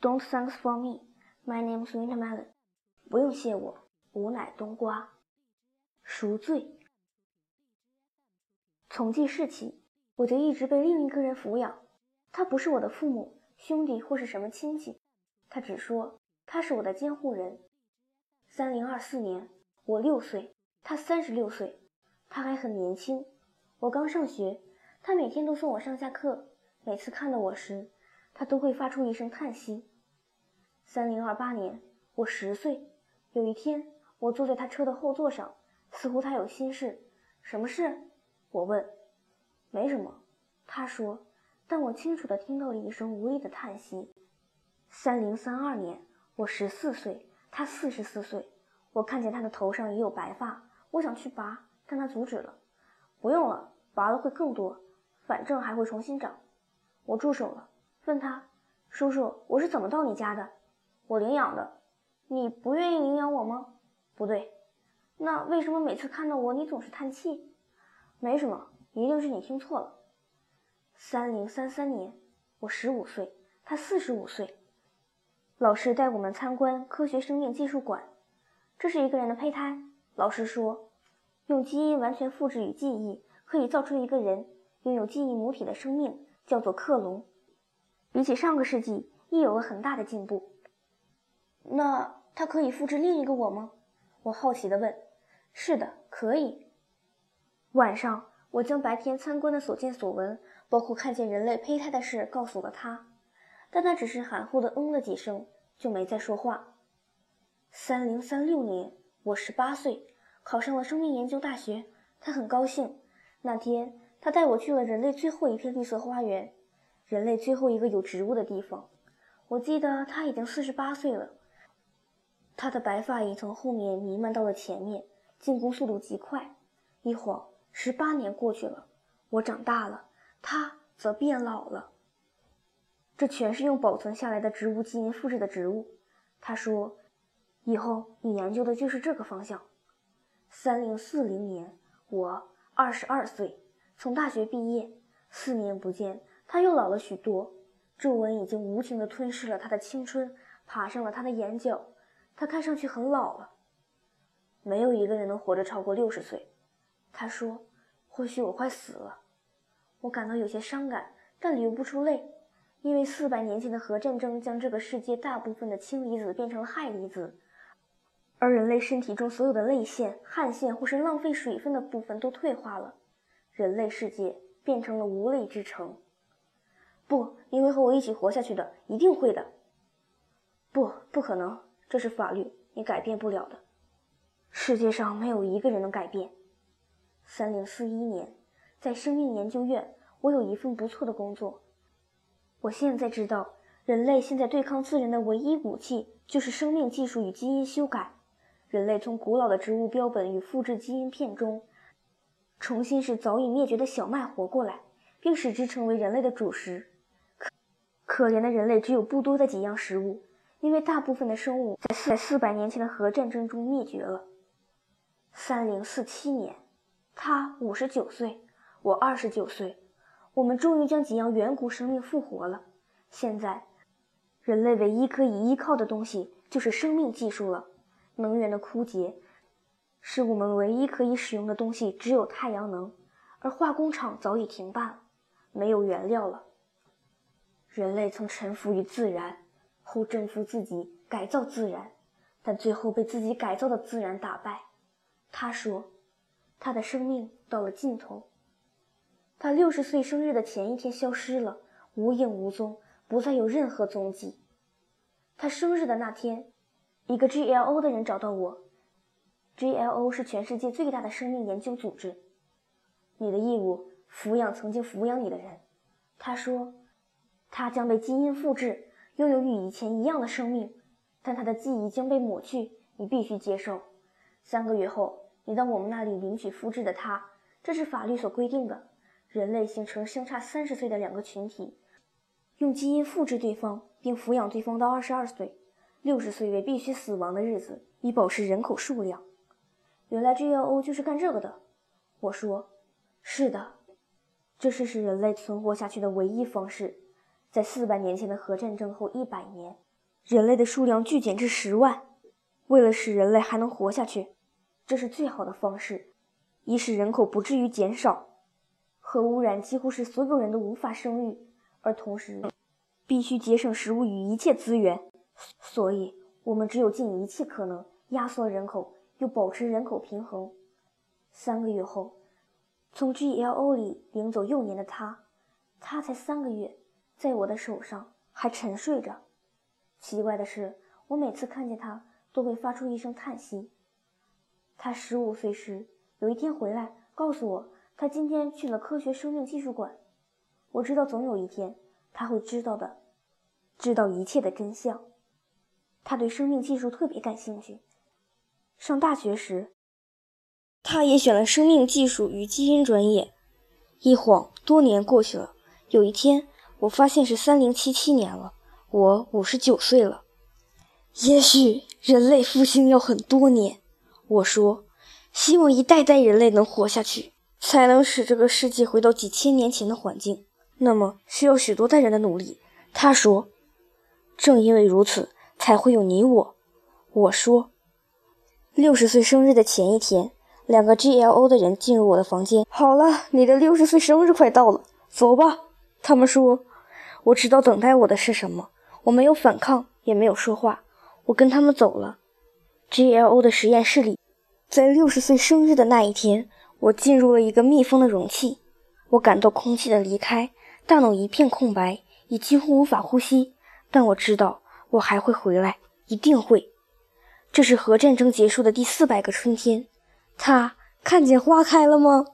Don't thanks for me. My name's Wintermelon. 不用谢我，吾乃冬瓜。赎罪。从记事起，我就一直被另一个人抚养。他不是我的父母、兄弟或是什么亲戚，他只说他是我的监护人。三零二四年，我六岁，他三十六岁，他还很年轻。我刚上学，他每天都送我上下课。每次看到我时，他都会发出一声叹息。三零二八年，我十岁。有一天，我坐在他车的后座上，似乎他有心事。什么事？我问。没什么，他说。但我清楚地听到了一声无力的叹息。三零三二年，我十四岁，他四十四岁。我看见他的头上也有白发，我想去拔，但他阻止了。不用了，拔了会更多，反正还会重新长。我住手了，问他：“叔叔，我是怎么到你家的？”我领养的。你不愿意领养我吗？不对。那为什么每次看到我，你总是叹气？没什么，一定是你听错了。三零三三年，我十五岁，他四十五岁。老师带我们参观科学生命技术馆。这是一个人的胚胎。老师说，用基因完全复制与记忆，可以造出一个人拥有记忆母体的生命，叫做克隆。比起上个世纪，亦有了很大的进步。那他可以复制另一个我吗？我好奇地问。是的，可以。晚上，我将白天参观的所见所闻，包括看见人类胚胎的事，告诉了他，但他只是含糊地嗯了几声，就没再说话。三零三六年，我十八岁，考上了生命研究大学。他很高兴。那天，他带我去了人类最后一片绿色花园，人类最后一个有植物的地方。我记得他已经四十八岁了。他的白发已从后面弥漫到了前面，进攻速度极快。一晃，十八年过去了，我长大了，他则变老了。这全是用保存下来的植物基因复制的植物。他说：“以后你研究的就是这个方向。”三零四零年，我二十二岁，从大学毕业。四年不见，他又老了许多，皱纹已经无情地吞噬了他的青春，爬上了他的眼角。他看上去很老了，没有一个人能活着超过六十岁。他说：“或许我快死了。”我感到有些伤感，但流不出泪，因为四百年前的核战争将这个世界大部分的氢离子变成了氦离子，而人类身体中所有的泪腺、汗腺或是浪费水分的部分都退化了，人类世界变成了无泪之城。不，你会和我一起活下去的，一定会的。不，不可能。这是法律，你改变不了的。世界上没有一个人能改变。三零四一年，在生命研究院，我有一份不错的工作。我现在知道，人类现在对抗自然的唯一武器就是生命技术与基因修改。人类从古老的植物标本与复制基因片中，重新使早已灭绝的小麦活过来，并使之成为人类的主食。可怜的人类只有不多的几样食物。因为大部分的生物在四四百年前的核战争中灭绝了。三零四七年，他五十九岁，我二十九岁，我们终于将几样远古生命复活了。现在，人类唯一可以依靠的东西就是生命技术了。能源的枯竭，使我们唯一可以使用的东西只有太阳能，而化工厂早已停办，没有原料了。人类曾臣服于自然。后征服自己，改造自然，但最后被自己改造的自然打败。他说，他的生命到了尽头。他六十岁生日的前一天消失了，无影无踪，不再有任何踪迹。他生日的那天，一个 GLO 的人找到我。GLO 是全世界最大的生命研究组织。你的义务，抚养曾经抚养你的人。他说，他将被基因复制。拥有与以前一样的生命，但他的记忆将被抹去。你必须接受。三个月后，你到我们那里领取复制的他。这是法律所规定的。人类形成相差三十岁的两个群体，用基因复制对方，并抚养对方到二十二岁。六十岁为必须死亡的日子，以保持人口数量。原来 GLO 就是干这个的。我说：“是的，这是使人类存活下去的唯一方式。”在四百年前的核战争后一百年，人类的数量剧减至十万。为了使人类还能活下去，这是最好的方式，以使人口不至于减少。核污染几乎使所有人都无法生育，而同时必须节省食物与一切资源。所以，我们只有尽一切可能压缩人口，又保持人口平衡。三个月后，从 GLO 里领走幼年的他，他才三个月，在我的手上还沉睡着。奇怪的是，我每次看见他。都会发出一声叹息。他十五岁时有一天回来，告诉我他今天去了科学生命技术馆。我知道总有一天他会知道的，知道一切的真相。他对生命技术特别感兴趣。上大学时，他也选了生命技术与基因专业。一晃多年过去了，有一天我发现是三零七七年了，我五十九岁了。也许人类复兴要很多年，我说，希望一代代人类能活下去，才能使这个世界回到几千年前的环境。那么需要许多代人的努力。他说，正因为如此，才会有你我。我说，六十岁生日的前一天，两个 GLO 的人进入我的房间。好了，你的六十岁生日快到了，走吧。他们说，我知道等待我的是什么。我没有反抗，也没有说话。我跟他们走了。GLO 的实验室里，在六十岁生日的那一天，我进入了一个密封的容器。我感到空气的离开，大脑一片空白，已几乎无法呼吸。但我知道我还会回来，一定会。这是核战争结束的第四百个春天。他看见花开了吗？